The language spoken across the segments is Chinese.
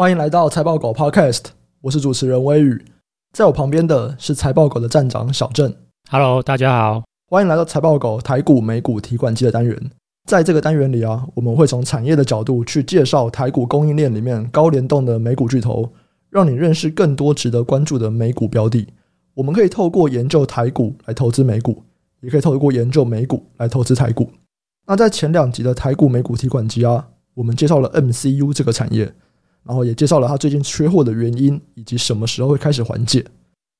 欢迎来到财报狗 Podcast，我是主持人微雨，在我旁边的是财报狗的站长小郑。Hello，大家好，欢迎来到财报狗台股美股提款机的单元。在这个单元里啊，我们会从产业的角度去介绍台股供应链里面高联动的美股巨头，让你认识更多值得关注的美股标的。我们可以透过研究台股来投资美股，也可以透过研究美股来投资台股。那在前两集的台股美股提款机啊，我们介绍了 MCU 这个产业。然后也介绍了它最近缺货的原因，以及什么时候会开始缓解。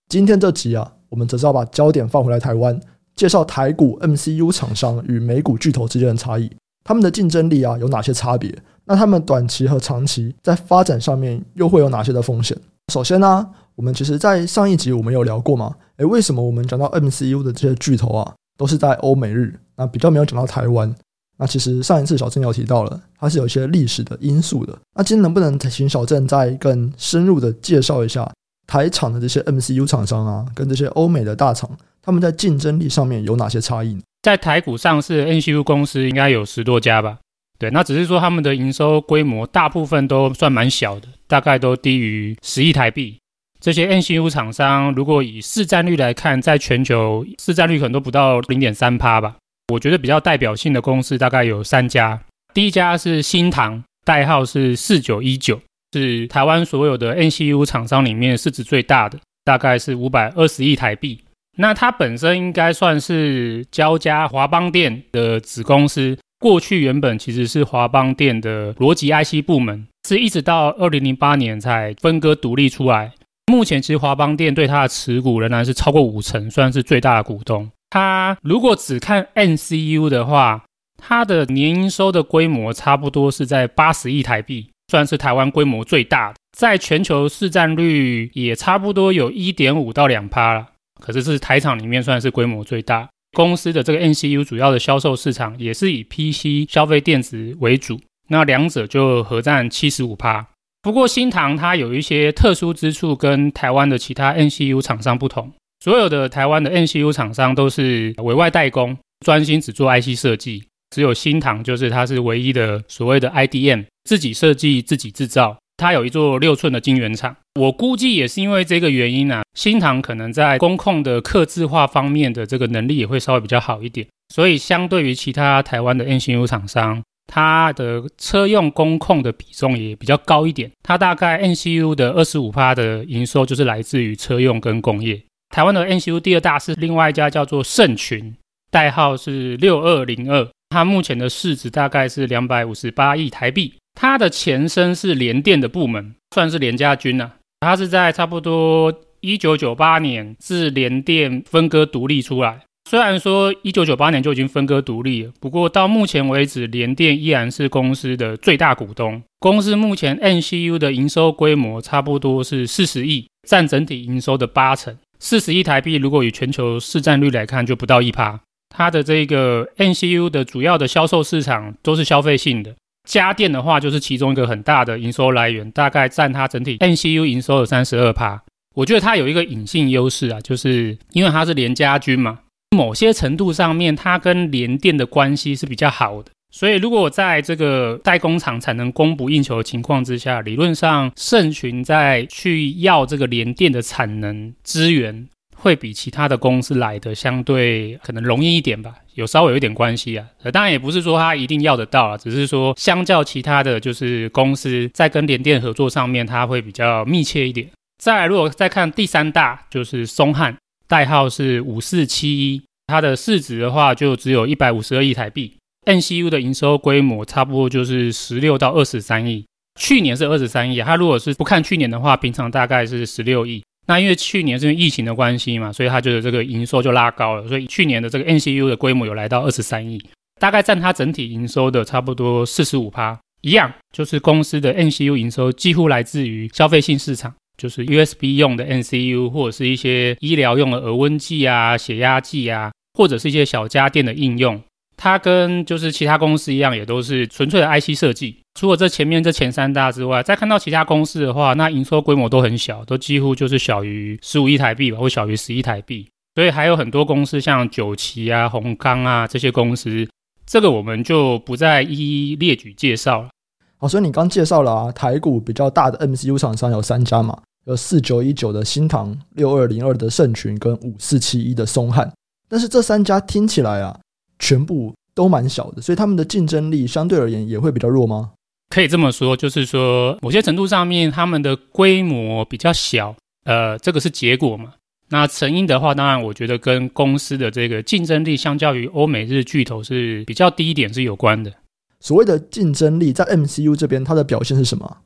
今天这集啊，我们则是要把焦点放回来台湾，介绍台股 MCU 厂商与美股巨头之间的差异，他们的竞争力啊有哪些差别？那他们短期和长期在发展上面又会有哪些的风险？首先呢、我们其实在上一集我们有聊过嘛？诶，为什么我们讲到 MCU 的这些巨头啊，都是在欧美日，那比较没有讲到台湾？那其实上一次小郑有提到了，它是有一些历史的因素的。那今天能不能请小郑再更深入的介绍一下台厂的这些 MCU 厂商啊，跟这些欧美的大厂，他们在竞争力上面有哪些差异？在台股上市 MCU 公司应该有十多家吧？对，那只是说他们的营收规模大部分都算蛮小的，大概都低于十亿台币。这些 MCU 厂商如果以市占率来看，在全球市占率可能都不到零点三趴吧。我觉得比较代表性的公司大概有三家，第一家是新唐，代号是四九一九，是台湾所有的 N C U 厂商里面市值最大的，大概是五百二十亿台币。那它本身应该算是交加华邦电的子公司，过去原本其实是华邦电的逻辑 IC 部门，是一直到二零零八年才分割独立出来。目前其实华邦电对它的持股仍然是超过五成，算是最大的股东。它如果只看 NCU 的话，它的年营收的规模差不多是在八十亿台币，算是台湾规模最大的，在全球市占率也差不多有一点五到两趴了。可是是台厂里面算是规模最大公司的这个 NCU 主要的销售市场也是以 PC 消费电子为主，那两者就合占七十五趴。不过新唐它有一些特殊之处，跟台湾的其他 NCU 厂商不同。所有的台湾的 NCU 厂商都是委外代工，专心只做 IC 设计。只有新唐就是它是唯一的所谓的 IDM，自己设计自己制造。它有一座六寸的晶圆厂。我估计也是因为这个原因啊，新唐可能在工控的刻字化方面的这个能力也会稍微比较好一点。所以相对于其他台湾的 NCU 厂商，它的车用工控的比重也比较高一点。它大概 NCU 的二十五趴的营收就是来自于车用跟工业。台湾的 N C U 第二大是另外一家叫做盛群，代号是六二零二，它目前的市值大概是两百五十八亿台币。它的前身是联电的部门，算是联家军啊。它是在差不多一九九八年自联电分割独立出来。虽然说一九九八年就已经分割独立了，不过到目前为止，联电依然是公司的最大股东。公司目前 N C U 的营收规模差不多是四十亿，占整体营收的八成。四十亿台币，如果以全球市占率来看，就不到一趴。它的这个 N C U 的主要的销售市场都是消费性的，家电的话就是其中一个很大的营收来源，大概占它整体 N C U 营收的三十二趴。我觉得它有一个隐性优势啊，就是因为它是联家军嘛，某些程度上面它跟联电的关系是比较好的。所以，如果在这个代工厂产能供不应求的情况之下，理论上盛群在去要这个联电的产能资源，会比其他的公司来的相对可能容易一点吧，有稍微有一点关系啊。当然也不是说他一定要得到啊，只是说相较其他的就是公司在跟联电合作上面，它会比较密切一点。再来，如果再看第三大，就是松汉，代号是五四七一，它的市值的话就只有一百五十二亿台币。NCU 的营收规模差不多就是十六到二十三亿，去年是二十三亿。它如果是不看去年的话，平常大概是十六亿。那因为去年是因为疫情的关系嘛，所以它就这个营收就拉高了，所以去年的这个 NCU 的规模有来到二十三亿，大概占它整体营收的差不多四十五趴。一样，就是公司的 NCU 营收几乎来自于消费性市场，就是 USB 用的 NCU 或者是一些医疗用的额温计啊、血压计啊，或者是一些小家电的应用。它跟就是其他公司一样，也都是纯粹的 IC 设计。除了这前面这前三大之外，再看到其他公司的话，那营收规模都很小，都几乎就是小于十五亿台币吧，或小于十亿台币。所以还有很多公司，像九旗啊、宏康啊这些公司，这个我们就不再一一列举介绍了。好，所以你刚介绍了啊，台股比较大的 MCU 厂商有三家嘛，有四九一九的新唐、六二零二的盛群跟五四七一的松汉。但是这三家听起来啊，全部都蛮小的，所以他们的竞争力相对而言也会比较弱吗？可以这么说，就是说某些程度上面，他们的规模比较小，呃，这个是结果嘛。那成因的话，当然我觉得跟公司的这个竞争力相较于欧美日巨头是比较低一点是有关的。所谓的竞争力在 MCU 这边，它的表现是什么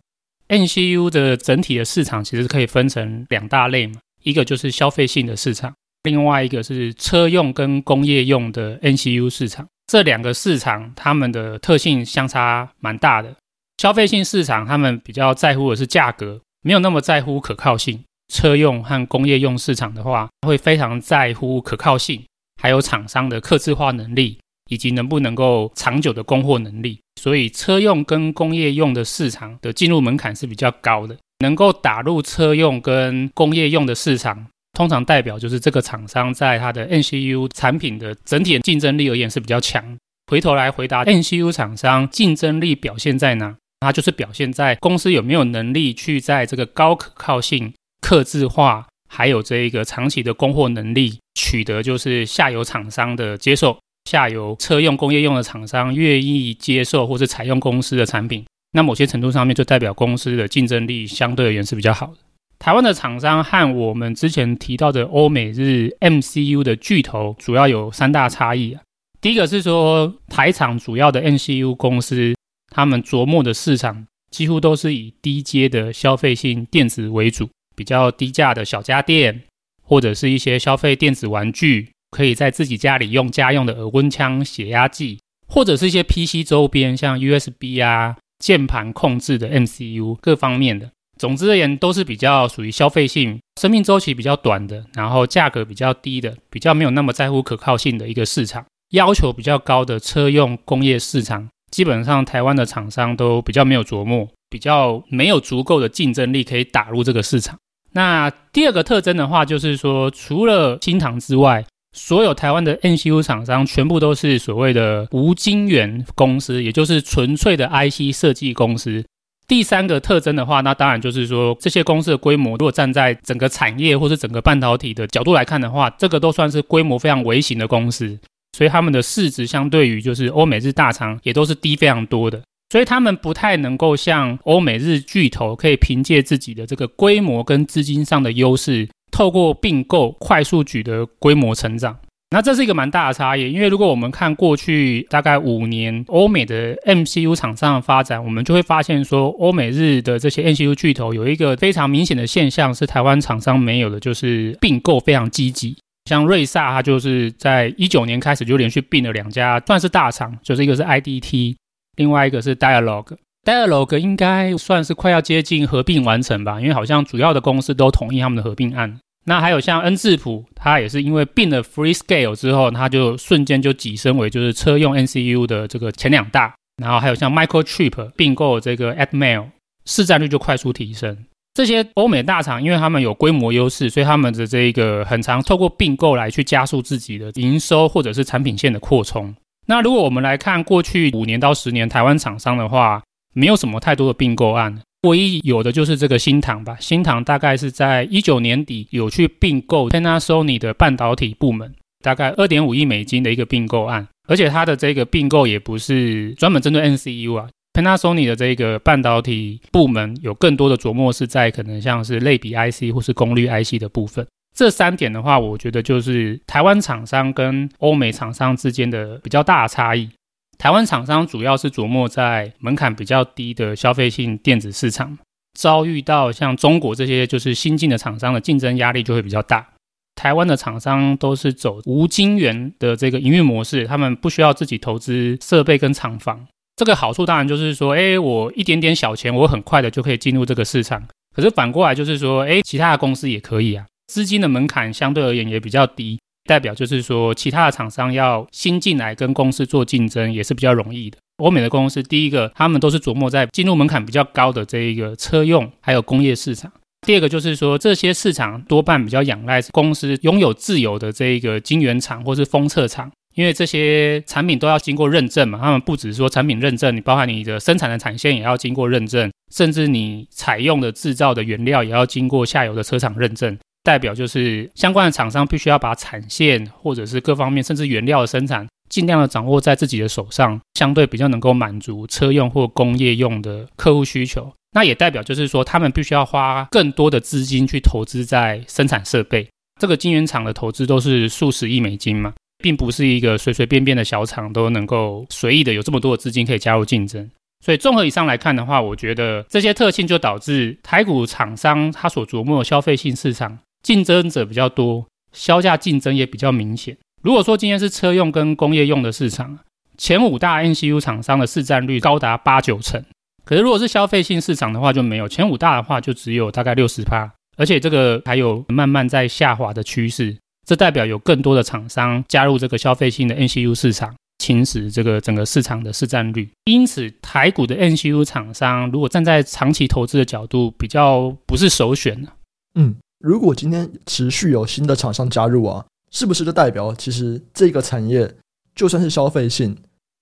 ？MCU 的整体的市场其实可以分成两大类嘛，一个就是消费性的市场，另外一个是车用跟工业用的 NCU 市场。这两个市场它们的特性相差蛮大的。消费性市场他们比较在乎的是价格，没有那么在乎可靠性。车用和工业用市场的话，会非常在乎可靠性，还有厂商的客制化能力。以及能不能够长久的供货能力，所以车用跟工业用的市场的进入门槛是比较高的。能够打入车用跟工业用的市场，通常代表就是这个厂商在它的 N C U 产品的整体的竞争力而言是比较强。回头来回答 N C U 厂商竞争力表现在哪？它就是表现在公司有没有能力去在这个高可靠性、客制化，还有这一个长期的供货能力取得就是下游厂商的接受。下游车用工业用的厂商愿意接受或是采用公司的产品，那某些程度上面就代表公司的竞争力相对而言是比较好的。台湾的厂商和我们之前提到的欧美日 MCU 的巨头主要有三大差异啊。第一个是说台厂主要的 MCU 公司，他们琢磨的市场几乎都是以低阶的消费性电子为主，比较低价的小家电或者是一些消费电子玩具。可以在自己家里用家用的耳温枪、血压计，或者是一些 PC 周边，像 USB 啊、键盘控制的 MCU 各方面的。总之而言，都是比较属于消费性、生命周期比较短的，然后价格比较低的，比较没有那么在乎可靠性的一个市场。要求比较高的车用工业市场，基本上台湾的厂商都比较没有琢磨，比较没有足够的竞争力可以打入这个市场。那第二个特征的话，就是说除了新唐之外，所有台湾的 MCU 厂商全部都是所谓的无晶圆公司，也就是纯粹的 IC 设计公司。第三个特征的话，那当然就是说这些公司的规模，如果站在整个产业或是整个半导体的角度来看的话，这个都算是规模非常微型的公司，所以他们的市值相对于就是欧美日大厂也都是低非常多的，所以他们不太能够像欧美日巨头可以凭借自己的这个规模跟资金上的优势。透过并购快速取得规模成长，那这是一个蛮大的差异。因为如果我们看过去大概五年欧美的 MCU 厂商的发展，我们就会发现说，欧美日的这些 MCU 巨头有一个非常明显的现象是台湾厂商没有的，就是并购非常积极。像瑞萨，它就是在一九年开始就连续并了两家，算是大厂，就是一个是 IDT，另外一个是 Dialog。Dialog 应该算是快要接近合并完成吧，因为好像主要的公司都同意他们的合并案。那还有像恩智浦，它也是因为并了 Freescale 之后，它就瞬间就跻身为就是车用 NCU 的这个前两大。然后还有像 Microchip 并购这个 Atmel，市占率就快速提升。这些欧美大厂，因为他们有规模优势，所以他们的这个很常透过并购来去加速自己的营收或者是产品线的扩充。那如果我们来看过去五年到十年台湾厂商的话，没有什么太多的并购案。唯一有的就是这个新唐吧，新唐大概是在一九年底有去并购 Panasonic 的半导体部门，大概二点五亿美金的一个并购案，而且它的这个并购也不是专门针对 NCU 啊，Panasonic 的这个半导体部门有更多的琢磨是在可能像是类比 IC 或是功率 IC 的部分。这三点的话，我觉得就是台湾厂商跟欧美厂商之间的比较大的差异。台湾厂商主要是琢磨在门槛比较低的消费性电子市场，遭遇到像中国这些就是新进的厂商的竞争压力就会比较大。台湾的厂商都是走无晶圆的这个营运模式，他们不需要自己投资设备跟厂房。这个好处当然就是说，哎，我一点点小钱，我很快的就可以进入这个市场。可是反过来就是说，哎，其他的公司也可以啊，资金的门槛相对而言也比较低。代表就是说，其他的厂商要新进来跟公司做竞争也是比较容易的。欧美的公司，第一个他们都是琢磨在进入门槛比较高的这一个车用还有工业市场。第二个就是说，这些市场多半比较仰赖公司拥有自有的这一个晶圆厂或是封测厂因为这些产品都要经过认证嘛，他们不只是说产品认证，你包含你的生产的产线也要经过认证，甚至你采用的制造的原料也要经过下游的车厂认证。代表就是相关的厂商必须要把产线或者是各方面，甚至原料的生产，尽量的掌握在自己的手上，相对比较能够满足车用或工业用的客户需求。那也代表就是说，他们必须要花更多的资金去投资在生产设备。这个晶圆厂的投资都是数十亿美金嘛。并不是一个随随便便的小厂都能够随意的有这么多的资金可以加入竞争，所以综合以上来看的话，我觉得这些特性就导致台股厂商他所琢磨的消费性市场竞争者比较多，销价竞争也比较明显。如果说今天是车用跟工业用的市场，前五大 N C U 厂商的市占率高达八九成，可是如果是消费性市场的话就没有，前五大的话就只有大概六十趴，而且这个还有慢慢在下滑的趋势。这代表有更多的厂商加入这个消费性的 N C U 市场，侵蚀这个整个市场的市占率。因此，台股的 N C U 厂商如果站在长期投资的角度，比较不是首选。嗯，如果今天持续有新的厂商加入啊，是不是就代表其实这个产业就算是消费性，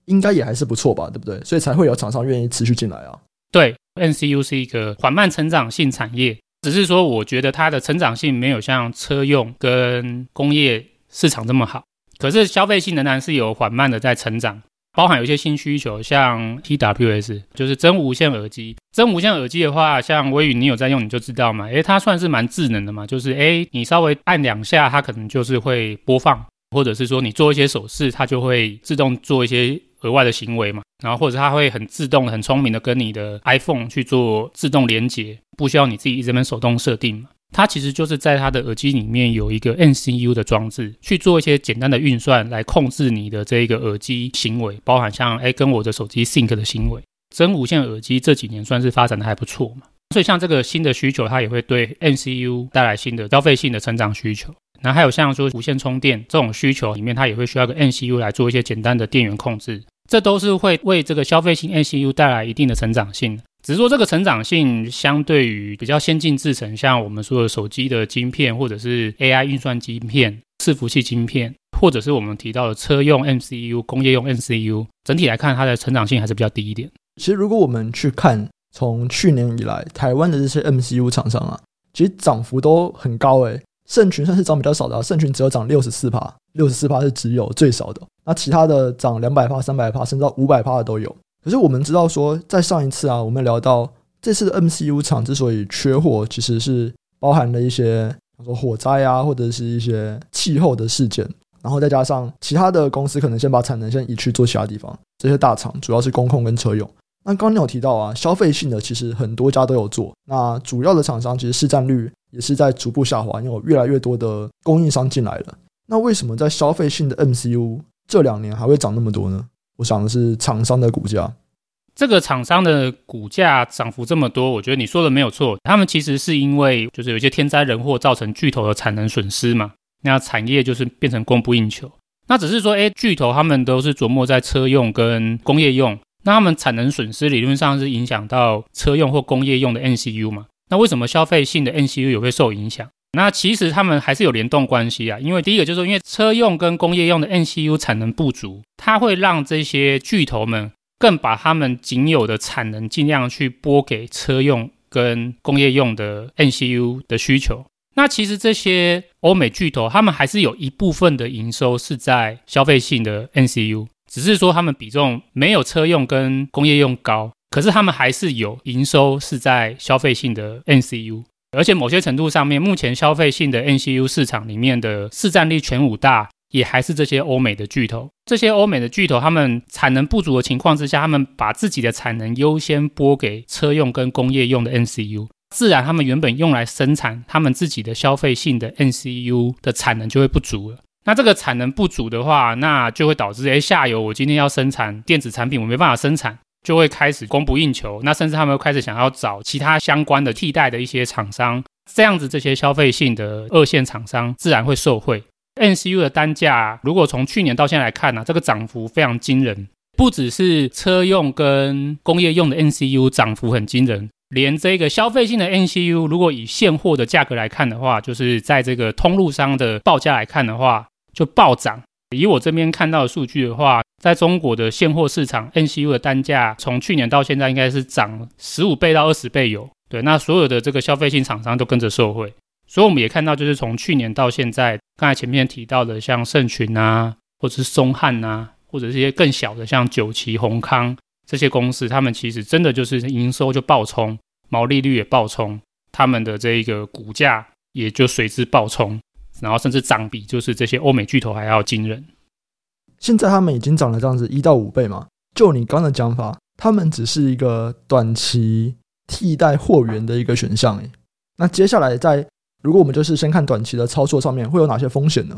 应该也还是不错吧？对不对？所以才会有厂商愿意持续进来啊。对，NCU 是一个缓慢成长性产业。只是说，我觉得它的成长性没有像车用跟工业市场这么好。可是消费性仍然是有缓慢的在成长，包含有一些新需求，像 TWS，就是真无线耳机。真无线耳机的话，像微宇你有在用，你就知道嘛。诶，它算是蛮智能的嘛，就是诶，你稍微按两下，它可能就是会播放，或者是说你做一些手势，它就会自动做一些额外的行为嘛。然后或者它会很自动、很聪明的跟你的 iPhone 去做自动连接。不需要你自己这边手动设定嘛？它其实就是在它的耳机里面有一个 MCU 的装置，去做一些简单的运算来控制你的这一个耳机行为，包含像哎跟我的手机 sync 的行为。真无线耳机这几年算是发展的还不错嘛，所以像这个新的需求，它也会对 MCU 带来新的消费性的成长需求。然后还有像说无线充电这种需求里面，它也会需要个 MCU 来做一些简单的电源控制，这都是会为这个消费性 MCU 带来一定的成长性。只是说这个成长性相对于比较先进制程，像我们说的手机的晶片，或者是 AI 运算晶片、伺服器晶片，或者是我们提到的车用 MCU、工业用 MCU，整体来看它的成长性还是比较低一点。其实如果我们去看从去年以来台湾的这些 MCU 厂商啊，其实涨幅都很高诶。盛群算是涨比较少的，啊盛群只有涨六十四趴，六十四趴是只有最少的，那其他的涨两百趴、三百趴，甚至到五百趴的都有。可是我们知道说，在上一次啊，我们聊到这次的 MCU 厂之所以缺货，其实是包含了一些，比如说火灾啊，或者是一些气候的事件，然后再加上其他的公司可能先把产能先移去做其他地方。这些大厂主要是工控跟车用。那刚刚你有提到啊，消费性的其实很多家都有做。那主要的厂商其实市占率也是在逐步下滑，因为有越来越多的供应商进来了。那为什么在消费性的 MCU 这两年还会涨那么多呢？我想的是厂商的股价，这个厂商的股价涨幅这么多，我觉得你说的没有错。他们其实是因为就是有一些天灾人祸造成巨头的产能损失嘛，那产业就是变成供不应求。那只是说，哎，巨头他们都是琢磨在车用跟工业用，那他们产能损失理论上是影响到车用或工业用的 NCU 嘛？那为什么消费性的 NCU 也会受影响？那其实他们还是有联动关系啊，因为第一个就是说，因为车用跟工业用的 MCU 产能不足，它会让这些巨头们更把他们仅有的产能尽量去拨给车用跟工业用的 MCU 的需求。那其实这些欧美巨头，他们还是有一部分的营收是在消费性的 MCU，只是说他们比重没有车用跟工业用高，可是他们还是有营收是在消费性的 MCU。而且某些程度上面，目前消费性的 NCU 市场里面的市占率前五大，也还是这些欧美的巨头。这些欧美的巨头，他们产能不足的情况之下，他们把自己的产能优先拨给车用跟工业用的 NCU，自然他们原本用来生产他们自己的消费性的 NCU 的产能就会不足了。那这个产能不足的话，那就会导致，哎，下游我今天要生产电子产品，我没办法生产。就会开始供不应求，那甚至他们会开始想要找其他相关的替代的一些厂商，这样子这些消费性的二线厂商自然会受惠。N C U 的单价如果从去年到现在来看呢、啊，这个涨幅非常惊人，不只是车用跟工业用的 N C U 涨幅很惊人，连这个消费性的 N C U，如果以现货的价格来看的话，就是在这个通路商的报价来看的话，就暴涨。以我这边看到的数据的话，在中国的现货市场，NCU 的单价从去年到现在应该是涨十五倍到二十倍有。对，那所有的这个消费性厂商都跟着受惠，所以我们也看到，就是从去年到现在，刚才前面提到的像盛群啊，或者是松汉啊，或者这些更小的像九旗、宏康这些公司，他们其实真的就是营收就暴冲，毛利率也暴冲，他们的这一个股价也就随之暴冲，然后甚至涨比就是这些欧美巨头还要惊人。现在他们已经涨了这样子一到五倍嘛？就你刚刚的讲法，他们只是一个短期。替代货源的一个选项诶，那接下来在如果我们就是先看短期的操作上面会有哪些风险呢？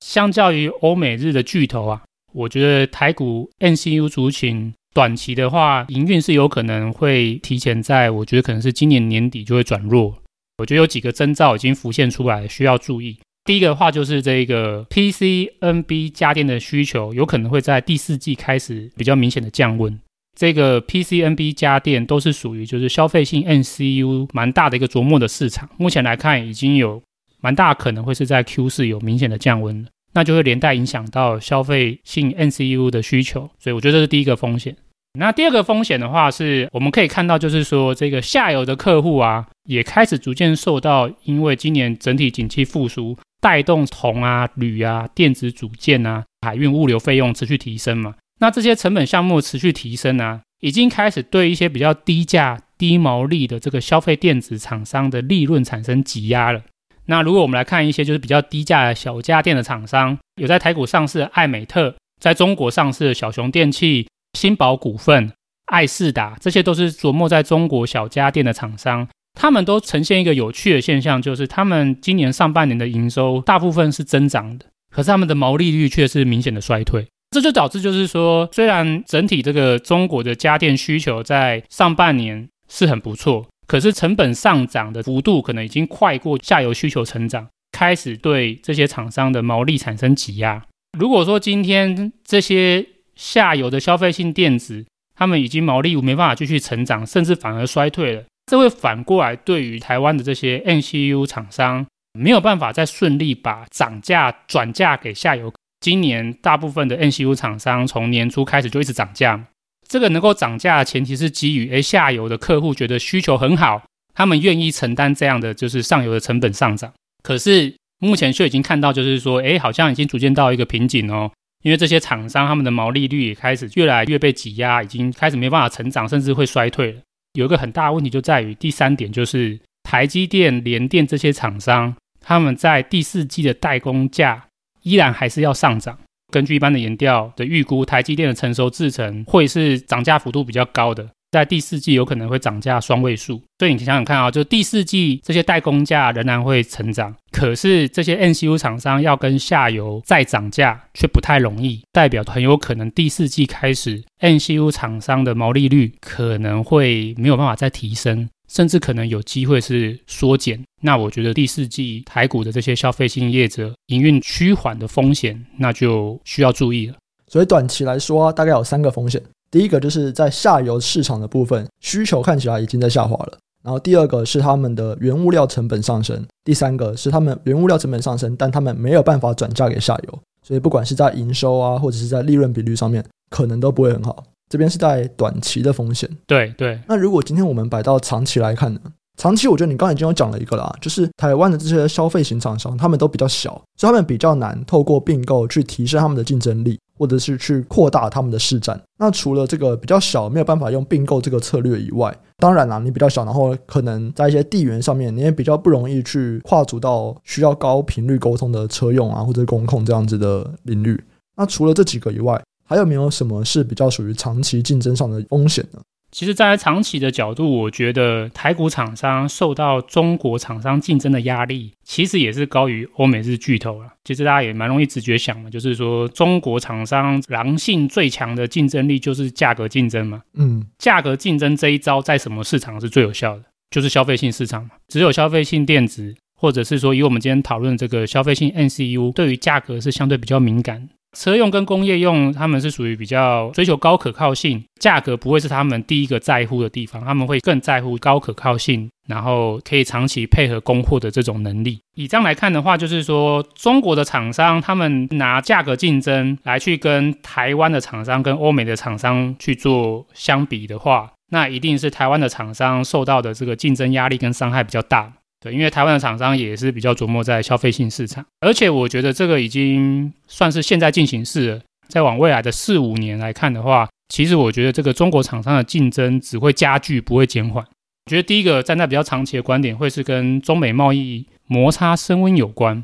相较于欧美日的巨头啊，我觉得台股 NCU 族群短期的话，营运是有可能会提前在，我觉得可能是今年年底就会转弱。我觉得有几个征兆已经浮现出来，需要注意。第一个的话就是这个 PCNB 家电的需求有可能会在第四季开始比较明显的降温。这个 PCNB 家电都是属于就是消费性 NCU 蛮大的一个琢磨的市场，目前来看已经有蛮大可能会是在 Q 四有明显的降温了，那就会连带影响到消费性 NCU 的需求，所以我觉得这是第一个风险。那第二个风险的话是，我们可以看到就是说这个下游的客户啊，也开始逐渐受到因为今年整体景气复苏，带动铜啊、铝啊、电子组件啊、海运物流费用持续提升嘛。那这些成本项目持续提升啊，已经开始对一些比较低价、低毛利的这个消费电子厂商的利润产生挤压了。那如果我们来看一些就是比较低价的小家电的厂商，有在台股上市的艾美特，在中国上市的小熊电器、新宝股份、爱仕达，这些都是琢磨在中国小家电的厂商，他们都呈现一个有趣的现象，就是他们今年上半年的营收大部分是增长的，可是他们的毛利率却是明显的衰退。这就导致，就是说，虽然整体这个中国的家电需求在上半年是很不错，可是成本上涨的幅度可能已经快过下游需求成长，开始对这些厂商的毛利产生挤压。如果说今天这些下游的消费性电子，他们已经毛利没办法继续成长，甚至反而衰退了，这会反过来对于台湾的这些 MCU 厂商没有办法再顺利把涨价转嫁给下游。今年大部分的 MCU 厂商从年初开始就一直涨价，这个能够涨价的前提是基于诶下游的客户觉得需求很好，他们愿意承担这样的就是上游的成本上涨。可是目前却已经看到就是说，诶好像已经逐渐到一个瓶颈哦，因为这些厂商他们的毛利率也开始越来越被挤压，已经开始没办法成长，甚至会衰退了。有一个很大的问题就在于第三点，就是台积电、联电这些厂商他们在第四季的代工价。依然还是要上涨。根据一般的研调的预估，台积电的成熟制程会是涨价幅度比较高的，在第四季有可能会涨价双位数。所以你想想看啊，就第四季这些代工价仍然会成长，可是这些 N C U 厂商要跟下游再涨价却不太容易，代表很有可能第四季开始 N C U 厂商的毛利率可能会没有办法再提升。甚至可能有机会是缩减，那我觉得第四季台股的这些消费性业者营运趋缓的风险，那就需要注意了。所以短期来说，大概有三个风险。第一个就是在下游市场的部分，需求看起来已经在下滑了。然后第二个是他们的原物料成本上升，第三个是他们原物料成本上升，但他们没有办法转嫁给下游，所以不管是在营收啊，或者是在利润比率上面，可能都不会很好。这边是在短期的风险，对对。那如果今天我们摆到长期来看呢？长期我觉得你刚才已经有讲了一个啦，就是台湾的这些消费型厂商，他们都比较小，所以他们比较难透过并购去提升他们的竞争力，或者是去扩大他们的市占。那除了这个比较小，没有办法用并购这个策略以外，当然啦，你比较小，然后可能在一些地缘上面，你也比较不容易去跨足到需要高频率沟通的车用啊，或者工控这样子的领域。那除了这几个以外，还有没有什么是比较属于长期竞争上的风险呢？其实，站在长期的角度，我觉得台股厂商受到中国厂商竞争的压力，其实也是高于欧美日巨头了。其实大家也蛮容易直觉想的，就是说中国厂商狼性最强的竞争力就是价格竞争嘛。嗯，价格竞争这一招在什么市场是最有效的？就是消费性市场嘛。只有消费性电子，或者是说以我们今天讨论这个消费性 NCU，对于价格是相对比较敏感。车用跟工业用，他们是属于比较追求高可靠性，价格不会是他们第一个在乎的地方，他们会更在乎高可靠性，然后可以长期配合供货的这种能力。以这样来看的话，就是说中国的厂商他们拿价格竞争来去跟台湾的厂商跟欧美的厂商去做相比的话，那一定是台湾的厂商受到的这个竞争压力跟伤害比较大。对，因为台湾的厂商也是比较琢磨在消费性市场，而且我觉得这个已经算是现在进行式了。再往未来的四五年来看的话，其实我觉得这个中国厂商的竞争只会加剧，不会减缓。我觉得第一个站在比较长期的观点，会是跟中美贸易摩擦升温有关。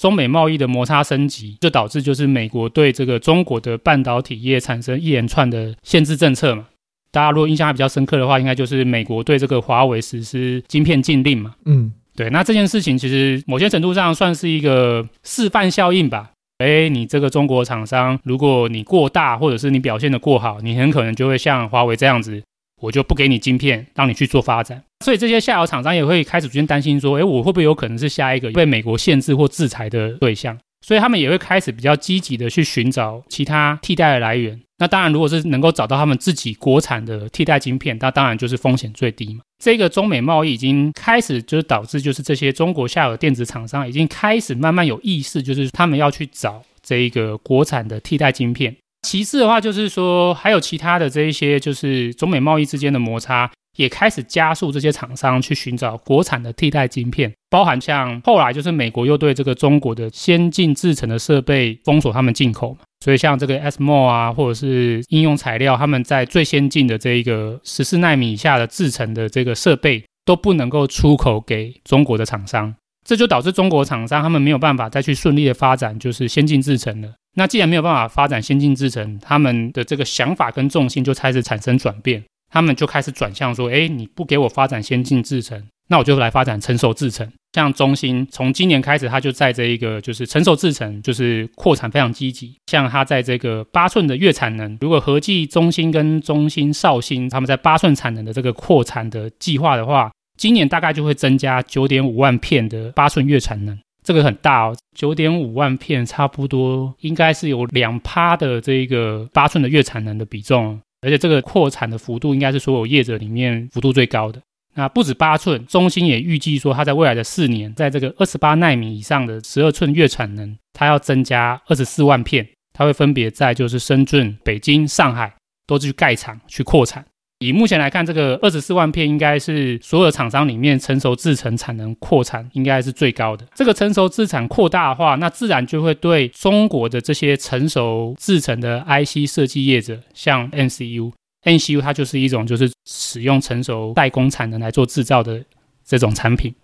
中美贸易的摩擦升级，就导致就是美国对这个中国的半导体业产生一连串的限制政策嘛。大家如果印象还比较深刻的话，应该就是美国对这个华为实施晶片禁令嘛。嗯，对。那这件事情其实某些程度上算是一个示范效应吧。诶，你这个中国厂商，如果你过大，或者是你表现的过好，你很可能就会像华为这样子，我就不给你晶片，让你去做发展。所以这些下游厂商也会开始逐渐担心说，诶，我会不会有可能是下一个被美国限制或制裁的对象？所以他们也会开始比较积极的去寻找其他替代的来源。那当然，如果是能够找到他们自己国产的替代晶片，那当然就是风险最低嘛。这个中美贸易已经开始，就是导致就是这些中国下游电子厂商已经开始慢慢有意识，就是他们要去找这一个国产的替代晶片。其次的话，就是说还有其他的这一些，就是中美贸易之间的摩擦。也开始加速这些厂商去寻找国产的替代晶片，包含像后来就是美国又对这个中国的先进制程的设备封锁他们进口嘛，所以像这个 SMO 啊，或者是应用材料，他们在最先进的这一个十四纳米以下的制程的这个设备都不能够出口给中国的厂商，这就导致中国厂商他们没有办法再去顺利的发展就是先进制程了。那既然没有办法发展先进制程，他们的这个想法跟重心就开始产生转变。他们就开始转向说：“诶，你不给我发展先进制程，那我就来发展成熟制程。像中芯，从今年开始，它就在这一个就是成熟制程，就是扩产非常积极。像它在这个八寸的月产能，如果合计中芯跟中芯绍兴他们在八寸产能的这个扩产的计划的话，今年大概就会增加九点五万片的八寸月产能，这个很大哦，九点五万片差不多应该是有两趴的这一个八寸的月产能的比重。”而且这个扩产的幅度应该是所有业者里面幅度最高的。那不止八寸，中芯也预计说，它在未来的四年，在这个二十八纳米以上的十二寸月产能，它要增加二十四万片，它会分别在就是深圳、北京、上海都去盖厂去扩产。以目前来看，这个二十四万片应该是所有厂商里面成熟制程产能扩产应该是最高的。这个成熟制产扩大的话，那自然就会对中国的这些成熟制程的 IC 设计业者，像 MCU，MCU 它就是一种就是使用成熟代工产能来做制造的这种产品。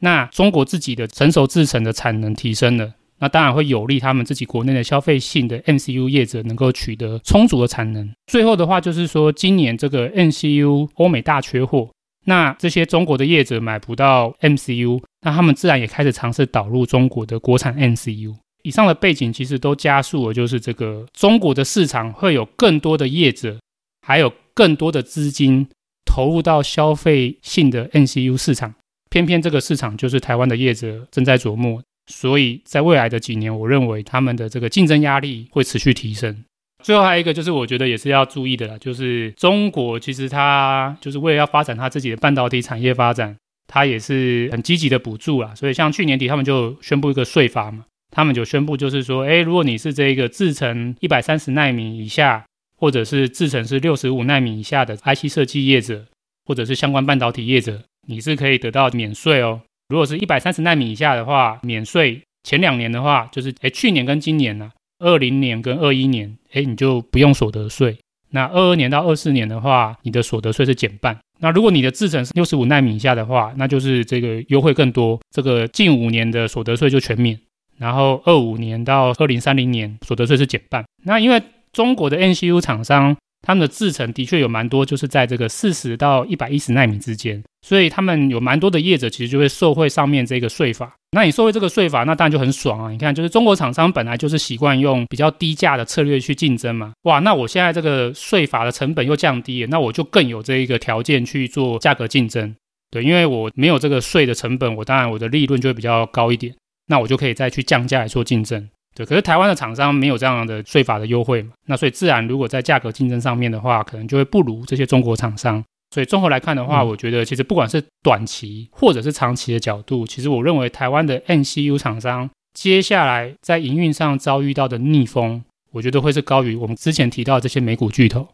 那中国自己的成熟制程的产能提升了。那当然会有利他们自己国内的消费性的 MCU 业者能够取得充足的产能。最后的话就是说，今年这个 MCU 欧美大缺货，那这些中国的业者买不到 MCU，那他们自然也开始尝试导入中国的国产 MCU。以上的背景其实都加速了，就是这个中国的市场会有更多的业者，还有更多的资金投入到消费性的 MCU 市场。偏偏这个市场就是台湾的业者正在琢磨。所以在未来的几年，我认为他们的这个竞争压力会持续提升。最后还有一个就是，我觉得也是要注意的啦，就是中国其实它就是为了要发展它自己的半导体产业发展，它也是很积极的补助啦。所以像去年底他们就宣布一个税法嘛，他们就宣布就是说，诶，如果你是这个制程一百三十奈米以下，或者是制程是六十五奈米以下的 IC 设计业者，或者是相关半导体业者，你是可以得到免税哦。如果是一百三十纳米以下的话，免税前两年的话，就是诶去年跟今年呢、啊，二零年跟二一年，诶你就不用所得税。那二二年到二四年的话，你的所得税是减半。那如果你的制程是六十五纳米以下的话，那就是这个优惠更多，这个近五年的所得税就全免。然后二五年到二零三零年，所得税是减半。那因为中国的 NCU 厂商。他们的制程的确有蛮多，就是在这个四十到一百一十奈米之间，所以他们有蛮多的业者其实就会受惠上面这个税法。那你受惠这个税法，那当然就很爽啊！你看，就是中国厂商本来就是习惯用比较低价的策略去竞争嘛，哇，那我现在这个税法的成本又降低了，那我就更有这一个条件去做价格竞争。对，因为我没有这个税的成本，我当然我的利润就会比较高一点，那我就可以再去降价来做竞争。对，可是台湾的厂商没有这样的税法的优惠嘛，那所以自然如果在价格竞争上面的话，可能就会不如这些中国厂商。所以综合来看的话，嗯、我觉得其实不管是短期或者是长期的角度，其实我认为台湾的 MCU 厂商接下来在营运上遭遇到的逆风，我觉得会是高于我们之前提到的这些美股巨头。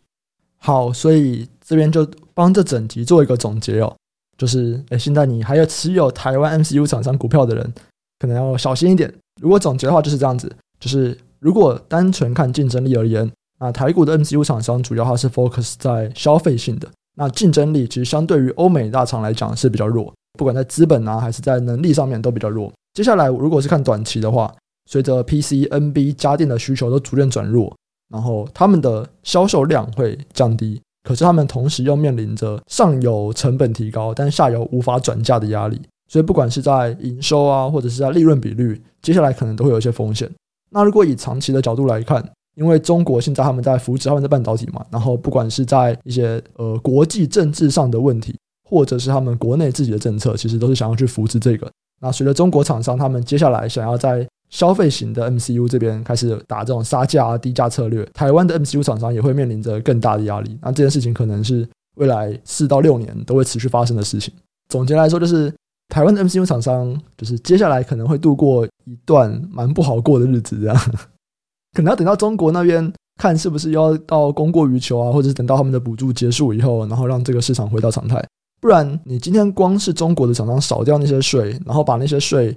好，所以这边就帮这整集做一个总结哦，就是诶，现在你还有持有台湾 MCU 厂商股票的人，可能要小心一点。如果总结的话就是这样子，就是如果单纯看竞争力而言，那台股的 MCU 厂商主要它是 focus 在消费性的，那竞争力其实相对于欧美大厂来讲是比较弱，不管在资本啊还是在能力上面都比较弱。接下来如果是看短期的话，随着 PC、NB 家电的需求都逐渐转弱，然后他们的销售量会降低，可是他们同时又面临着上游成本提高，但下游无法转嫁的压力。所以不管是在营收啊，或者是在利润比率，接下来可能都会有一些风险。那如果以长期的角度来看，因为中国现在他们在扶持他们的半导体嘛，然后不管是在一些呃国际政治上的问题，或者是他们国内自己的政策，其实都是想要去扶持这个。那随着中国厂商他们接下来想要在消费型的 MCU 这边开始打这种杀价啊、低价策略，台湾的 MCU 厂商也会面临着更大的压力。那这件事情可能是未来四到六年都会持续发生的事情。总结来说，就是。台湾的 MCU 厂商就是接下来可能会度过一段蛮不好过的日子，这样 可能要等到中国那边看是不是要到供过于求啊，或者是等到他们的补助结束以后，然后让这个市场回到常态。不然你今天光是中国的厂商少掉那些税，然后把那些税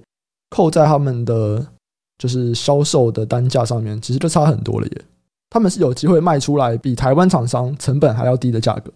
扣在他们的就是销售的单价上面，其实就差很多了耶。他们是有机会卖出来比台湾厂商成本还要低的价格。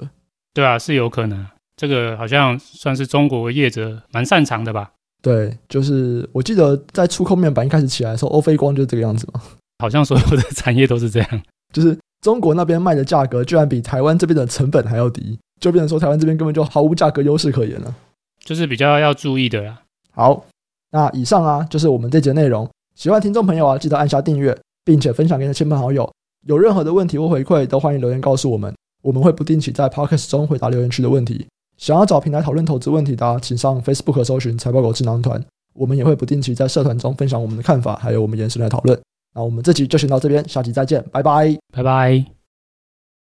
对啊，是有可能。这个好像算是中国业者蛮擅长的吧？对，就是我记得在触控面板一开始起来的时候，欧菲光就是这个样子嘛。好像所有的产业都是这样，就是中国那边卖的价格居然比台湾这边的成本还要低，就变成说台湾这边根本就毫无价格优势可言了。就是比较要注意的啦。好，那以上啊就是我们这节内容。喜欢听众朋友啊，记得按下订阅，并且分享给你的亲朋好友。有任何的问题或回馈，都欢迎留言告诉我们，我们会不定期在 Podcast 中回答留言区的问题。想要找平台讨论投资问题的，请上 Facebook 搜寻“财报狗智囊团”，我们也会不定期在社团中分享我们的看法，还有我们延伸的讨论。那我们这集就先到这边，下集再见，拜拜，拜拜。